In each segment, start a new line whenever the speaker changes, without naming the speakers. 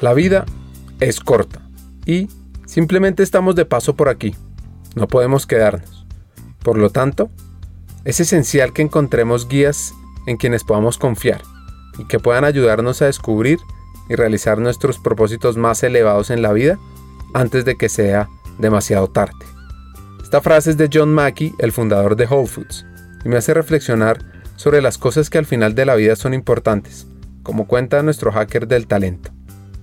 La vida es corta y simplemente estamos de paso por aquí. No podemos quedarnos. Por lo tanto, es esencial que encontremos guías en quienes podamos confiar y que puedan ayudarnos a descubrir y realizar nuestros propósitos más elevados en la vida antes de que sea demasiado tarde. Esta frase es de John Mackey, el fundador de Whole Foods, y me hace reflexionar sobre las cosas que al final de la vida son importantes, como cuenta nuestro hacker del talento.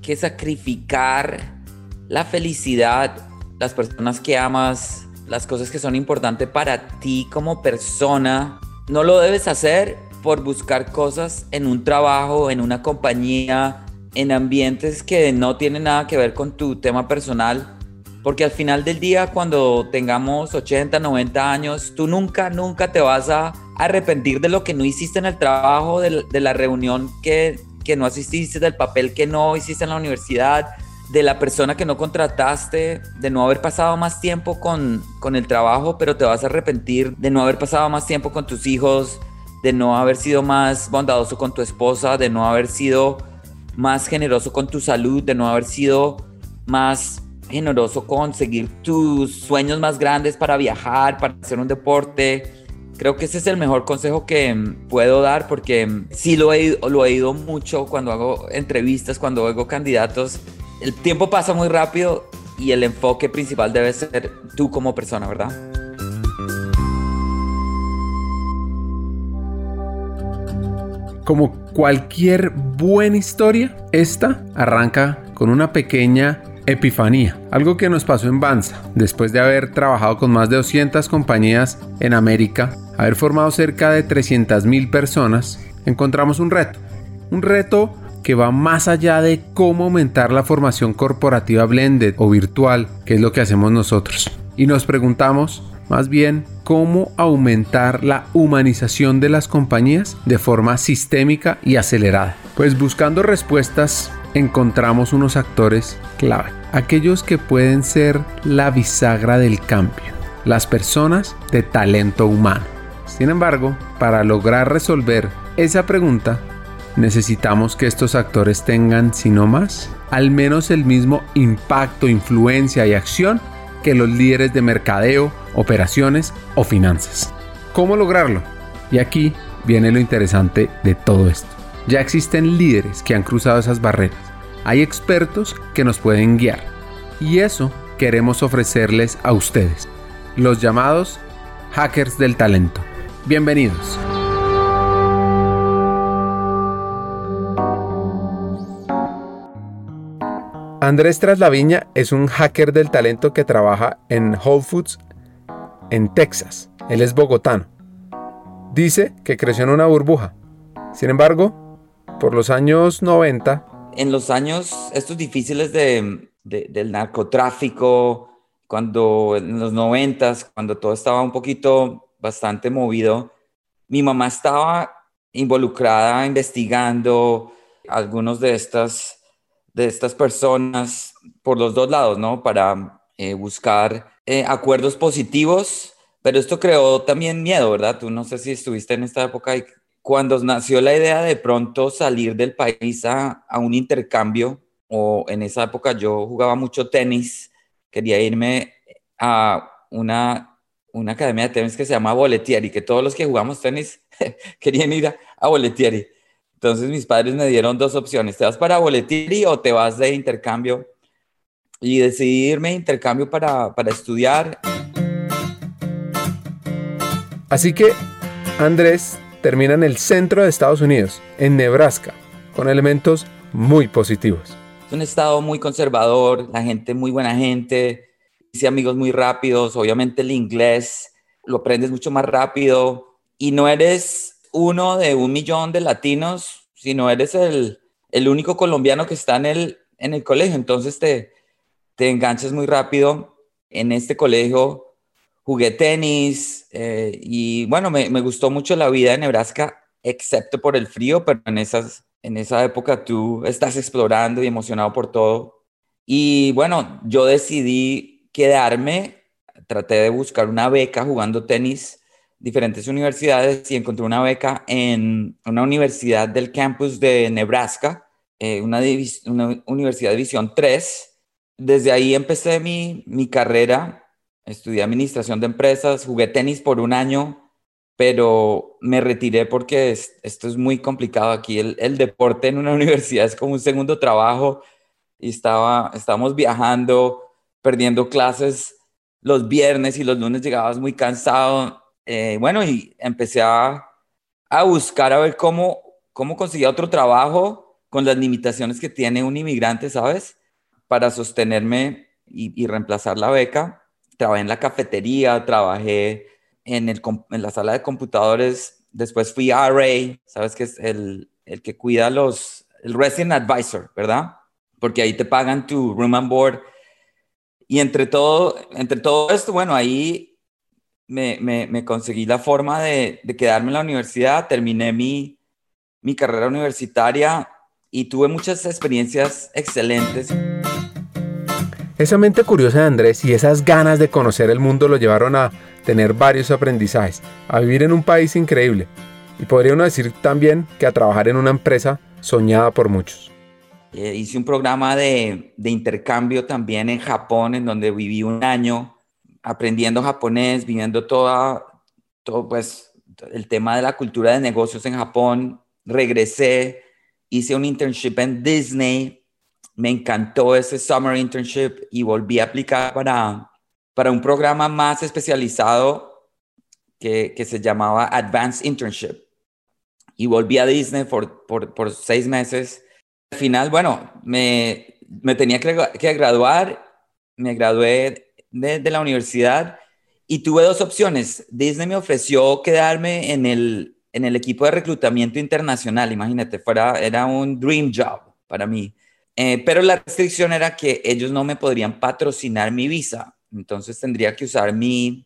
Que sacrificar la felicidad, las personas que amas, las cosas que son importantes para ti como persona, no lo debes hacer por buscar cosas en un trabajo, en una compañía, en ambientes que no tienen nada que ver con tu tema personal. Porque al final del día, cuando tengamos 80, 90 años, tú nunca, nunca te vas a arrepentir de lo que no hiciste en el trabajo, de, la reunión que, que no asististe, del papel que no hiciste en la universidad, de la persona que no contrataste, de no haber pasado más tiempo con, con el trabajo, pero te vas a arrepentir de no haber pasado más tiempo con tus hijos, de no haber sido más bondadoso con tu esposa, de no haber sido más generoso con tu salud, de no haber sido más generoso con seguir tus sueños más grandes para viajar, para hacer un deporte. Creo que ese es el mejor consejo que puedo dar porque sí lo he, lo he ido mucho cuando hago entrevistas, cuando oigo candidatos. El tiempo pasa muy rápido y el enfoque principal debe ser tú como persona, ¿verdad?
Como cualquier buena historia, esta arranca con una pequeña epifanía, algo que nos pasó en Banza, después de haber trabajado con más de 200 compañías en América, haber formado cerca de 300.000 personas, encontramos un reto, un reto que va más allá de cómo aumentar la formación corporativa blended o virtual, que es lo que hacemos nosotros. Y nos preguntamos, más bien cómo aumentar la humanización de las compañías de forma sistémica y acelerada. Pues buscando respuestas encontramos unos actores clave, aquellos que pueden ser la bisagra del cambio, las personas de talento humano. Sin embargo, para lograr resolver esa pregunta, necesitamos que estos actores tengan, si no más, al menos el mismo impacto, influencia y acción que los líderes de mercadeo, operaciones o finanzas. ¿Cómo lograrlo? Y aquí viene lo interesante de todo esto. Ya existen líderes que han cruzado esas barreras. Hay expertos que nos pueden guiar. Y eso queremos ofrecerles a ustedes, los llamados hackers del talento. Bienvenidos. Andrés Traslaviña es un hacker del talento que trabaja en Whole Foods en Texas. Él es bogotano. Dice que creció en una burbuja. Sin embargo, por los años 90...
En los años estos difíciles de, del narcotráfico, cuando en los 90, cuando todo estaba un poquito bastante movido, mi mamá estaba involucrada investigando algunos de estas de estas personas por los dos lados, ¿no? Para eh, buscar eh, acuerdos positivos, pero esto creó también miedo, ¿verdad? Tú no sé si estuviste en esta época y cuando nació la idea de pronto salir del país a, a un intercambio, o en esa época yo jugaba mucho tenis, quería irme a una, una academia de tenis que se llama Boletieri, que todos los que jugamos tenis querían ir a, a Boletieri. Entonces mis padres me dieron dos opciones, te vas para Boletiri o te vas de intercambio. Y decidí irme de intercambio para, para estudiar.
Así que Andrés termina en el centro de Estados Unidos, en Nebraska, con elementos muy positivos.
Es un estado muy conservador, la gente muy buena gente, hice amigos muy rápidos, obviamente el inglés lo aprendes mucho más rápido y no eres uno de un millón de latinos, sino eres el, el único colombiano que está en el, en el colegio. Entonces te, te enganchas muy rápido. En este colegio jugué tenis eh, y bueno, me, me, gustó mucho la vida en Nebraska, excepto por el frío, pero en, esas, en esa época tú estás explorando y emocionado por todo. Y bueno, yo decidí quedarme, traté de buscar una beca jugando tenis diferentes universidades y encontré una beca en una universidad del campus de Nebraska eh, una, una, universidad de división 3. Desde ahí empecé mi, mi carrera, estudié administración de empresas, jugué tenis por un año, pero me retiré porque esto es muy complicado aquí. El, el, deporte en una universidad es como un segundo trabajo y estaba, estábamos viajando, perdiendo clases los viernes y los lunes llegabas muy cansado. Eh, bueno, y empecé a, a buscar a ver cómo, cómo conseguía otro trabajo con las limitaciones que tiene un inmigrante, ¿sabes? Para sostenerme y, reemplazar la beca. Trabajé en la cafetería, trabajé en, el, en la sala de computadores, después fui RA, ¿sabes? Que es el, el que cuida los, el Resident Advisor, ¿verdad? Porque ahí te pagan tu room and board. Y entre todo, entre todo esto, bueno, ahí me, me, me conseguí la forma de, de, quedarme en la universidad, terminé mi, mi carrera universitaria y tuve muchas experiencias excelentes.
Esa mente curiosa de Andrés y esas ganas de conocer el mundo lo llevaron a tener varios aprendizajes, a vivir en un país increíble y podría uno decir también que a trabajar en una empresa soñada por muchos.
Eh, hice un programa de, intercambio también en Japón, en donde viví un año aprendiendo japonés, viviendo todo pues el tema de la cultura de negocios en Japón. Regresé, hice un internship en Disney, me encantó ese summer internship y volví a aplicar para, para un programa más especializado que, que se llamaba Advanced Internship. Y volví a Disney por, por, seis meses. Al final, bueno, me, me tenía que, que, graduar, me gradué de, de la universidad y tuve dos opciones. Disney me ofreció quedarme en el, en el equipo de reclutamiento internacional, imagínate, fuera, era un dream job para mí. Eh, pero la restricción era que ellos no me podrían patrocinar mi visa, entonces tendría que usar mi,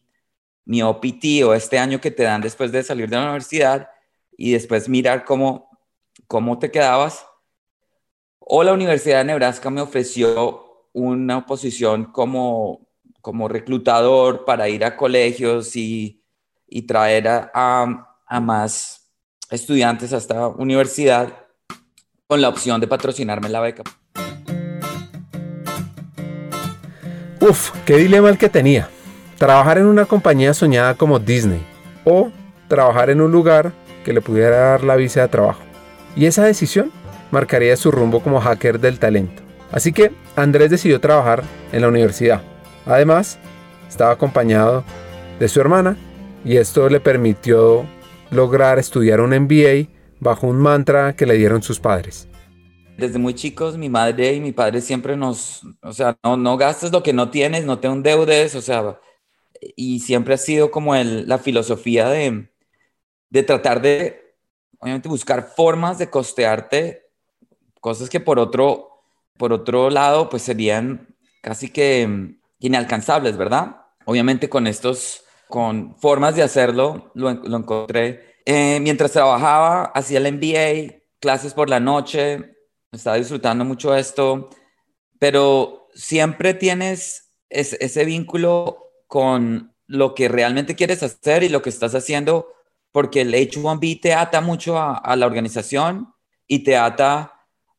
mi OPT o este año que te dan después de salir de la universidad y después mirar cómo, cómo te quedabas. O la Universidad de Nebraska me ofreció una posición como, como reclutador para ir a colegios y, y traer a a más estudiantes a esta universidad con la opción de patrocinarme la beca.
Uf, qué dilema el que tenía. Trabajar en una compañía soñada como Disney o trabajar en un lugar que le pudiera dar la visa de trabajo. Y esa decisión marcaría su rumbo como hacker del talento. Así que Andrés decidió trabajar en la universidad. Además, estaba acompañado de su hermana y esto le permitió lograr estudiar un MBA bajo un mantra que le dieron sus padres.
Desde muy chicos, mi madre y mi padre siempre nos, o sea, no, no gastes lo que no tienes, no te endeudes, o sea, y siempre ha sido como el, la filosofía de, de tratar de, obviamente, buscar formas de costearte cosas que por otro, por otro lado, pues serían casi que inalcanzables, ¿verdad? Obviamente con estos con formas de hacerlo, lo, encontré. Eh, mientras trabajaba, hacía el MBA, clases por la noche, estaba disfrutando mucho esto, pero siempre tienes ese vínculo con lo que realmente quieres hacer y lo que estás haciendo, porque el H1B te ata mucho a, la organización y te ata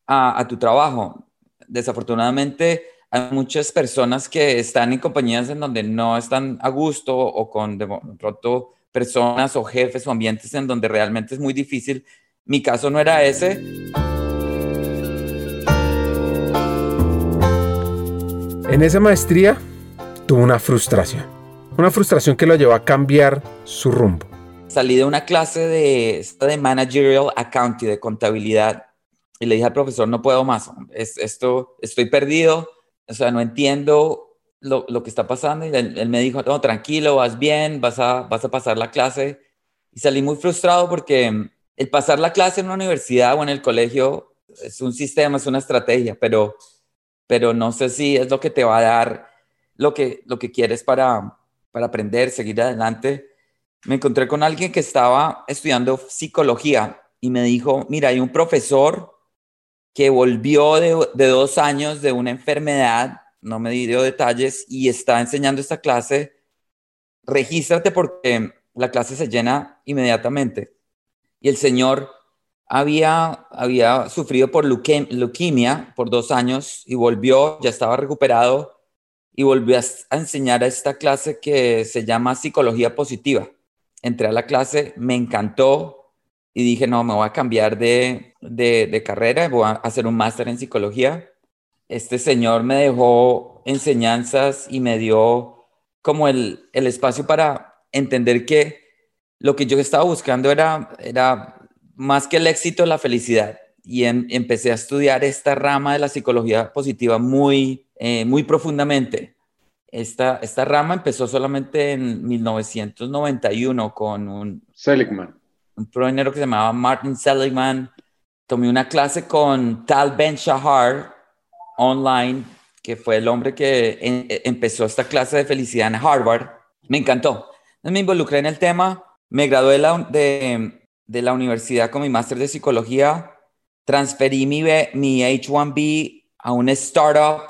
a, a tu trabajo. Desafortunadamente, hay muchas personas que están en compañías en donde no están a gusto o con de pronto personas o jefes o ambientes en donde realmente es muy difícil. Mi caso no era ese.
En esa maestría tuvo una frustración, una frustración que lo llevó a cambiar su rumbo.
Salí de una clase de, de managerial accounting, de contabilidad, y le dije al profesor, no puedo más, esto, estoy perdido, o sea, no entiendo lo, lo que está pasando. Y él, me dijo, no, tranquilo, vas bien, vas a, vas a pasar la clase. Y salí muy frustrado porque el pasar la clase en una universidad o en el colegio es un sistema, es una estrategia, pero, pero no sé si es lo que te va a dar lo que, lo que quieres para, para aprender, seguir adelante. Me encontré con alguien que estaba estudiando psicología y me dijo, mira, hay un profesor que volvió de, dos años de una enfermedad, no me dio detalles, y está enseñando esta clase, regístrate porque la clase se llena inmediatamente. Y el señor había, había sufrido por leuquemia por dos años y volvió, ya estaba recuperado y volvió a, enseñar a esta clase que se llama psicología positiva. Entré a la clase, me encantó y dije, no, me voy a cambiar de, de, de carrera, voy a hacer un máster en psicología. Este señor me dejó enseñanzas y me dio como el, el espacio para entender que lo que yo estaba buscando era, era más que el éxito, la felicidad. Y em, empecé a estudiar esta rama de la psicología positiva muy, eh, muy profundamente. Esta, esta rama empezó solamente en 1991 con un...
Seligman.
Un pionero que se llamaba Martin Seligman. Tomé una clase con Tal Ben Shahar online, que fue el hombre que e, empezó esta clase de felicidad en Harvard. Me encantó. Me involucré en el tema, me gradué de, de la universidad con mi máster de psicología, transferí mi, mi H1B a una startup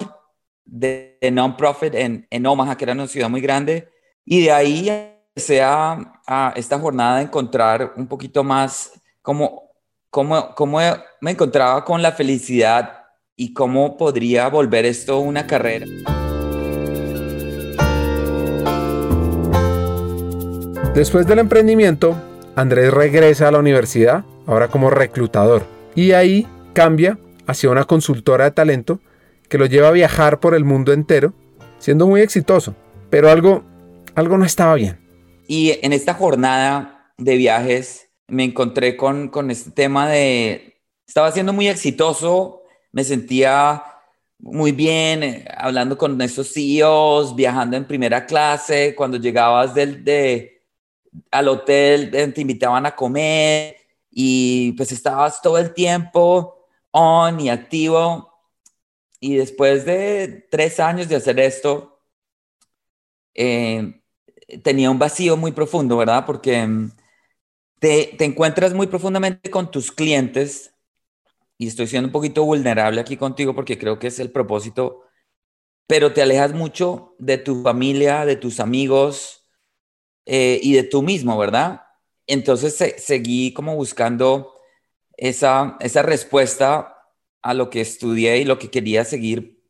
de, non-profit en, en, Omaha, que era una ciudad muy grande, y de ahí empecé a, a esta jornada de encontrar un poquito más cómo, cómo, cómo me encontraba con la felicidad y cómo podría volver esto una carrera.
Después del emprendimiento, Andrés regresa a la universidad, ahora como reclutador, y ahí cambia hacia una consultora de talento que lo lleva a viajar por el mundo entero, siendo muy exitoso, pero algo, algo no estaba bien.
Y en esta jornada de viajes me encontré con, con este tema de, estaba siendo muy exitoso, me sentía muy bien eh, hablando con estos CEOs, viajando en primera clase, cuando llegabas del, de, al hotel, eh, te invitaban a comer y pues estabas todo el tiempo on y activo. Y después de tres años de hacer esto, eh, tenía un vacío muy profundo, ¿verdad? Porque mm, te, te encuentras muy profundamente con tus clientes y estoy siendo un poquito vulnerable aquí contigo porque creo que es el propósito, pero te alejas mucho de tu familia, de tus amigos, eh, y de tú mismo, ¿verdad? Entonces seguí como buscando esa, esa respuesta a lo que estudié y lo que quería seguir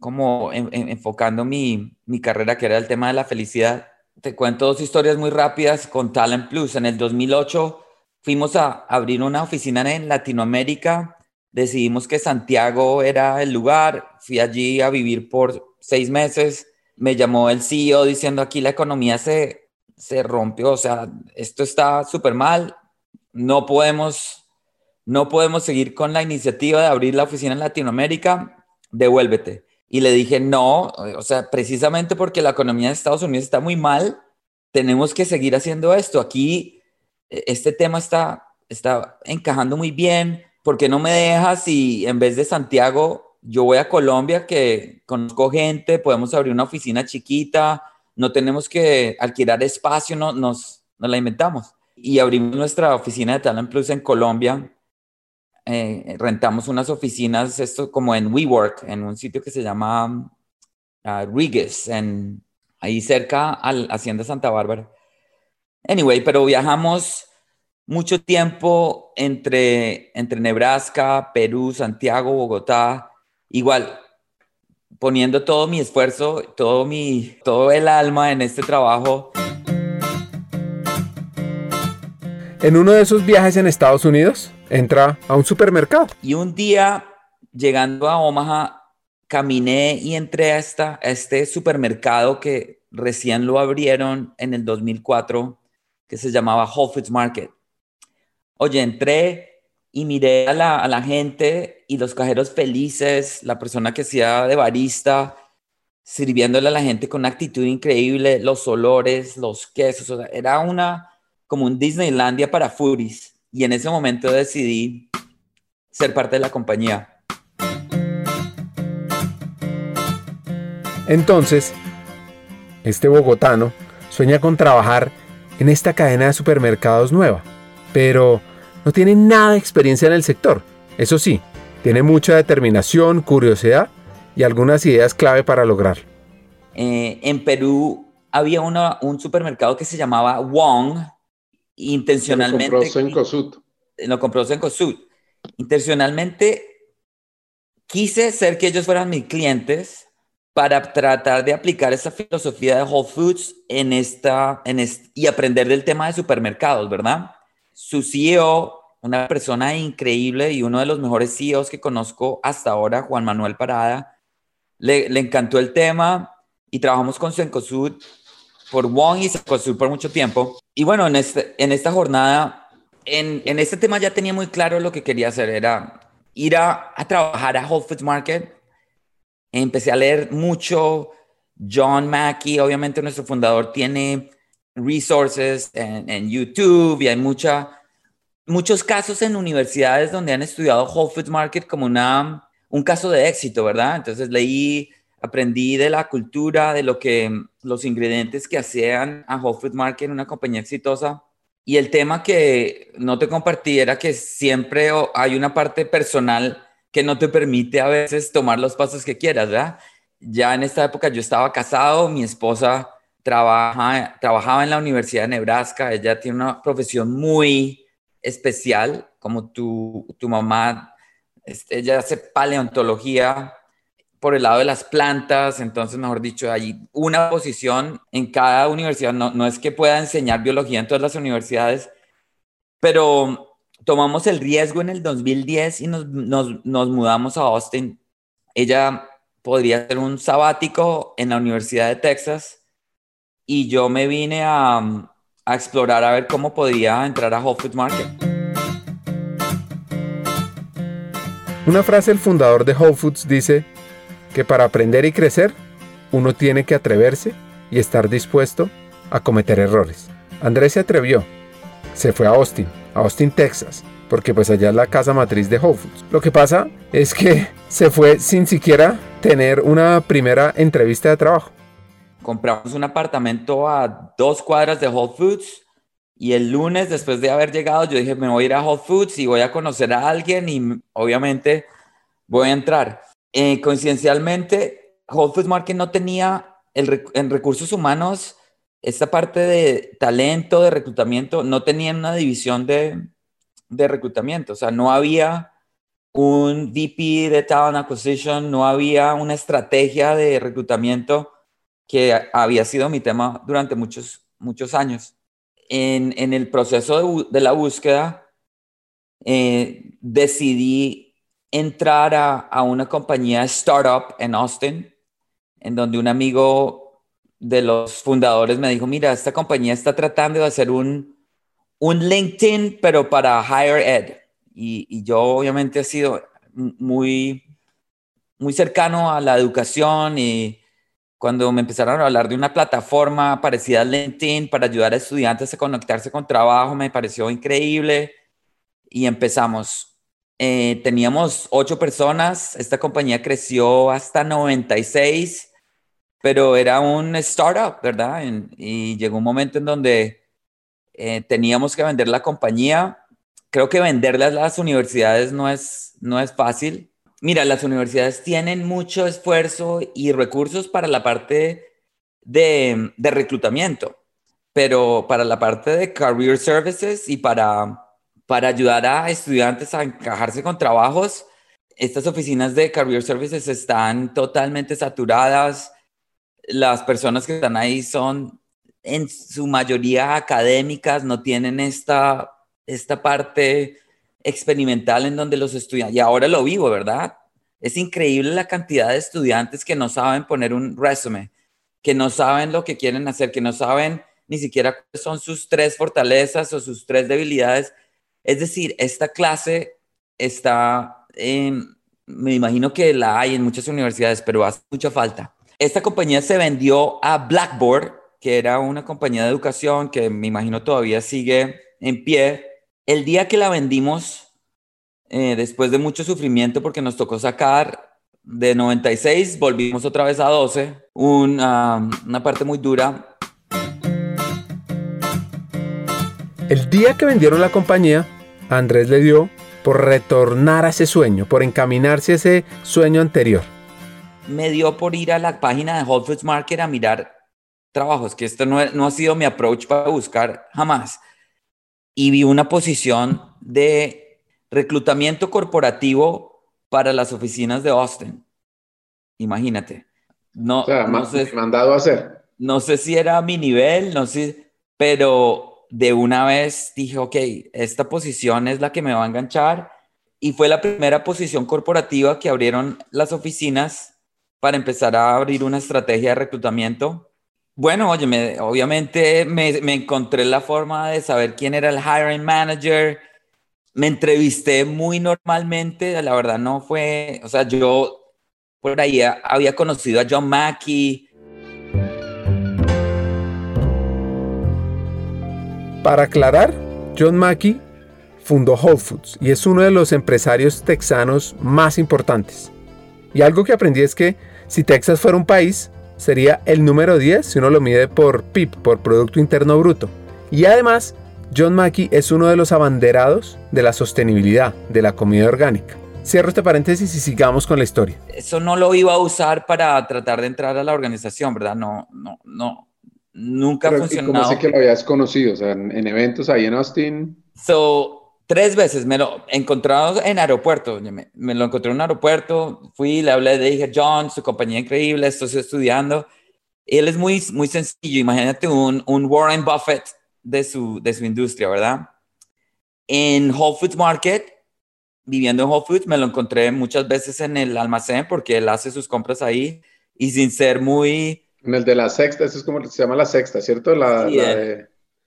como enfocando mi, mi carrera, que era el tema de la felicidad. Te cuento dos historias muy rápidas con Talent Plus. En el 2008 fuimos a abrir una oficina en Latinoamérica. Decidimos que Santiago era el lugar. Fui allí a vivir por seis meses. Me llamó el CEO diciendo aquí la economía se se rompió, o sea, esto está súper mal, no podemos, no podemos seguir con la iniciativa de abrir la oficina en Latinoamérica, devuélvete. Y le dije, no, o sea, precisamente porque la economía de Estados Unidos está muy mal, tenemos que seguir haciendo esto. Aquí e, este tema está, está encajando muy bien, porque no me dejas y en vez de Santiago, yo voy a Colombia, que conozco gente, podemos abrir una oficina chiquita, no tenemos que alquilar espacio, no, nos, nos la inventamos. Y abrimos nuestra oficina de Talent Plus en Colombia. Eh, rentamos unas oficinas, esto como en WeWork, en un sitio que se llama uh, en, ahí cerca al Hacienda Santa Bárbara. Anyway, pero viajamos mucho tiempo entre, entre Nebraska, Perú, Santiago, Bogotá. Igual, poniendo todo mi esfuerzo, todo, mi, todo el alma en este trabajo.
En uno de esos viajes en Estados Unidos, entra a un supermercado.
Y un día, llegando a Omaha, caminé y entré a, esta, a este supermercado que recién lo abrieron en el 2004, que se llamaba Whole Foods Market. Oye, entré y miré a la, gente y los cajeros felices, la persona que hacía de barista, sirviéndole a la gente con una actitud increíble, los olores, los quesos, era una como un Disneylandia para foodies y en ese momento decidí ser parte de la compañía.
Entonces, este bogotano sueña con trabajar en esta cadena de supermercados nueva, pero no tiene nada de experiencia en el sector. Eso sí, tiene mucha determinación, curiosidad y algunas ideas clave para lograrlo.
Eh, en Perú había un supermercado que se llamaba Wong, intencionalmente. lo compró Cencosud. Intencionalmente quise ser que ellos fueran mis clientes para tratar de aplicar esa filosofía de Whole Foods en esta, en y aprender del tema de supermercados, ¿verdad? Su CEO, una persona increíble y uno de los mejores CEOs que conozco hasta ahora, Juan Manuel Parada, le, le encantó el tema y trabajamos con Cencosud por Wong y Cencosud por mucho tiempo. Y bueno, en, este, en esta jornada, en, en este tema ya tenía muy claro lo que quería hacer, era ir a, a trabajar a Whole Foods Market empecé a leer mucho. John Mackey, obviamente nuestro fundador, tiene resources en, YouTube y hay mucha, muchos casos en universidades donde han estudiado Whole Foods Market como una, un caso de éxito, ¿verdad? Entonces leí, aprendí de la cultura, de lo que los ingredientes que hacían a Whole Foods Market, una compañía exitosa. Y el tema que no te compartí era que siempre hay una parte personal que no te permite a veces tomar los pasos que quieras, ¿verdad? Ya en esta época yo estaba casado, mi esposa trabaja, trabajaba en la Universidad de Nebraska, ella tiene una profesión muy especial, como tu, tu mamá, este, ella hace paleontología por el lado de las plantas, entonces, mejor dicho, hay una posición en cada universidad, no, no es que pueda enseñar biología en todas las universidades, pero tomamos el riesgo en el 2010 y nos, mudamos a Austin. Ella podría hacer un sabático en la Universidad de Texas y yo me vine a, explorar a ver cómo podía entrar a Whole Foods Market.
Una frase del fundador de Whole Foods dice que para aprender y crecer uno tiene que atreverse y estar dispuesto a cometer errores. Andrés se atrevió, se fue a Austin, a Austin, Texas, porque pues allá es la casa matriz de Whole Foods. Lo que pasa es que se fue sin siquiera tener una primera entrevista de trabajo.
Compramos un apartamento a dos cuadras de Whole Foods y el lunes después de haber llegado yo dije me voy a ir a Whole Foods y voy a conocer a alguien y obviamente voy a entrar. Eh, coincidencialmente Whole Foods Market no tenía el, en recursos humanos esta parte de talento, de reclutamiento, no tenían una división de, de reclutamiento, o sea, no había un VP de Talent Acquisition, no había una estrategia de reclutamiento que había sido mi tema durante muchos, muchos años. En, en el proceso de, la búsqueda, eh, decidí entrar a, a, una compañía startup en Austin, en donde un amigo de los fundadores me dijo, mira, esta compañía está tratando de hacer un, un LinkedIn, pero para higher ed. Y, yo obviamente he sido muy, muy cercano a la educación y cuando me empezaron a hablar de una plataforma parecida a LinkedIn para ayudar a estudiantes a conectarse con trabajo, me pareció increíble y empezamos. Eh, teníamos ocho personas, esta compañía creció hasta 96 pero era un startup, ¿verdad? y llegó un momento en donde eh, teníamos que vender la compañía. Creo que venderlas a las universidades no es, no es fácil. Mira, las universidades tienen mucho esfuerzo y recursos para la parte de, reclutamiento, pero para la parte de career services y para, para ayudar a estudiantes a encajarse con trabajos, estas oficinas de career services están totalmente saturadas. Las personas que están ahí son en su mayoría académicas, no tienen esta, esta parte experimental en donde los estudiantes, y ahora lo vivo, ¿verdad? Es increíble la cantidad de estudiantes que no saben poner un resumen, que no saben lo que quieren hacer, que no saben ni siquiera cuáles son sus tres fortalezas o sus tres debilidades. Es decir, esta clase está, me imagino que la hay en muchas universidades, pero hace mucha falta esta compañía se vendió a Blackboard, que era una compañía de educación que me imagino todavía sigue en pie. El día que la vendimos, eh, después de mucho sufrimiento, porque nos tocó sacar de 96, volvimos otra vez a 12, una, una parte muy dura.
El día que vendieron la compañía, Andrés le dio por retornar a ese sueño, por encaminarse a ese sueño anterior
me dio por ir a la página de Whole Foods Market a mirar trabajos, que esto no, no ha sido mi approach para buscar jamás. Y vi una posición de reclutamiento corporativo para las oficinas de Austin. Imagínate. No,
no sé, mandado a hacer.
No sé si era mi nivel, no sé, pero de una vez dije, ok, esta posición es la que me va a enganchar. Y fue la primera posición corporativa que abrieron las oficinas para empezar a abrir una estrategia de reclutamiento. Bueno, oye, obviamente me, me encontré la forma de saber quién era el hiring manager. Me entrevisté muy normalmente, la verdad no fue, o sea, yo por ahí había conocido a John Mackey.
Para aclarar, John Mackey fundó Whole Foods y es uno de los empresarios texanos más importantes. Y algo que aprendí es que si Texas fuera un país, sería el número 10 si uno lo mide por PIB, por Producto Interno Bruto. Y además, John Mackey es uno de los abanderados de la sostenibilidad de la comida orgánica. Cierro este paréntesis y sigamos con la historia.
Eso no lo iba a usar para tratar de entrar a la organización, ¿verdad? No, no, no. Nunca ha funcionado.
¿Cómo sé que lo habías conocido? O sea, en, eventos ahí en Austin.
So, tres veces me lo he encontrado en aeropuerto. Me, me, lo encontré en un aeropuerto. Fui, le hablé, le dije, John, su compañía increíble, estoy estudiando. Él es muy, muy sencillo. Imagínate un, un Warren Buffett de su, de su industria, ¿verdad? En Whole Foods Market viviendo en Whole Foods, me lo encontré muchas veces en el almacén porque él hace sus compras ahí y sin ser muy...
En el de la sexta, eso es como se llama la sexta, ¿cierto? La,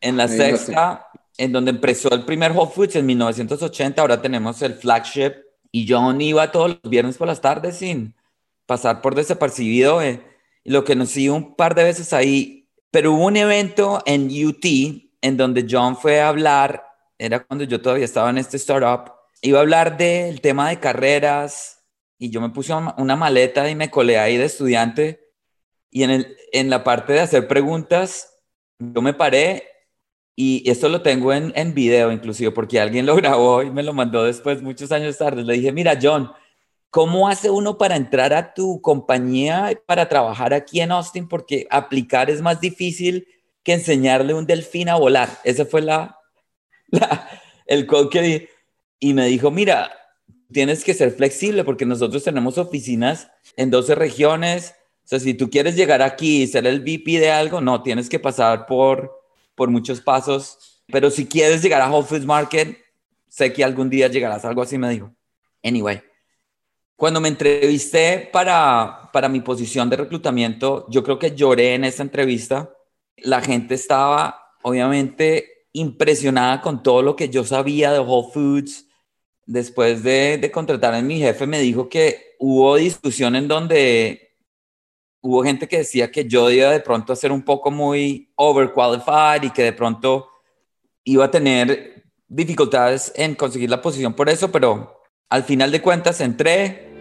en, la sexta, en donde empezó el primer Whole Foods en 1980, ahora tenemos el flagship y John iba todos los viernes por las tardes sin pasar por desapercibido. Eh, lo que nos siguió un par de veces ahí, pero hubo un evento en UT en donde John fue a hablar, era cuando yo todavía estaba en este startup, iba a hablar del tema de carreras y yo me puse una maleta y me colé ahí de estudiante y en, el, en la parte de hacer preguntas, yo me paré y esto lo tengo en, en video inclusive porque alguien lo grabó y me lo mandó después, muchos años tarde. Le dije, mira John, ¿cómo hace uno para entrar a tu compañía para trabajar aquí en Austin? Porque aplicar es más difícil que enseñarle un delfín a volar. Ese fue la, el code que dije y me dijo, mira, tienes que ser flexible porque nosotros tenemos oficinas en 12 regiones. O sea, si tú quieres llegar aquí y ser el VP de algo, no, tienes que pasar por, por muchos pasos. Pero si quieres llegar a Whole Foods Market, sé que algún día llegarás, algo así me dijo. Anyway, cuando me entrevisté para, para mi posición de reclutamiento, yo creo que lloré en esa entrevista. La gente estaba, obviamente, impresionada con todo lo que yo sabía de Whole Foods. Después de, de contratar a mi jefe, me dijo que hubo discusión en donde hubo gente que decía que yo iba de pronto a ser un poco muy overqualified y que de pronto iba a tener dificultades en conseguir la posición por eso, pero al final de cuentas entré.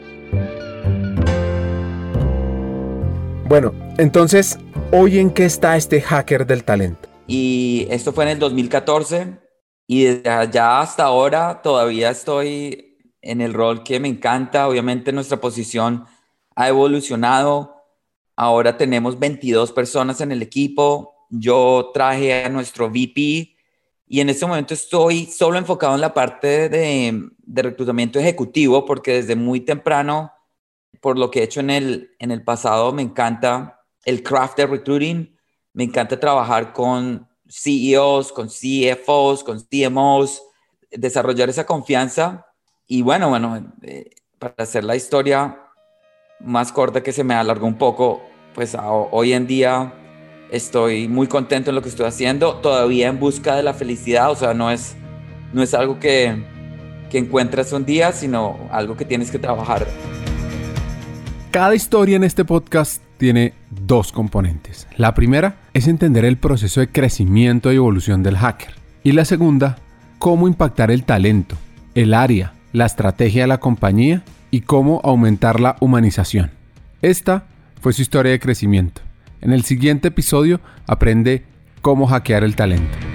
Bueno, entonces, ¿hoy en qué está este hacker del talento?
Y esto fue en el 2014 y desde allá hasta ahora todavía estoy en el rol que me encanta. Obviamente nuestra posición ha evolucionado. Ahora tenemos 22 personas en el equipo. Yo traje a nuestro VP y en este momento estoy solo enfocado en la parte de, reclutamiento ejecutivo porque desde muy temprano, por lo que he hecho en el, en el pasado, me encanta el craft recruiting me encanta trabajar con CEOs, con CFOs, con CMOs, desarrollar esa confianza. Y bueno, bueno, eh, para hacer la historia más corta que se me alargó un poco, pues hoy en día estoy muy contento en lo que estoy haciendo, todavía en busca de la felicidad, o sea, no es, no es algo que, que encuentras un día, sino algo que tienes que trabajar.
Cada historia en este podcast tiene dos componentes. La primera es entender el proceso de crecimiento y evolución del hacker. Y la segunda, cómo impactar el talento, el área, la estrategia de la compañía y cómo aumentar la humanización. Esta fue su historia de crecimiento. En el siguiente episodio aprende cómo hackear el talento.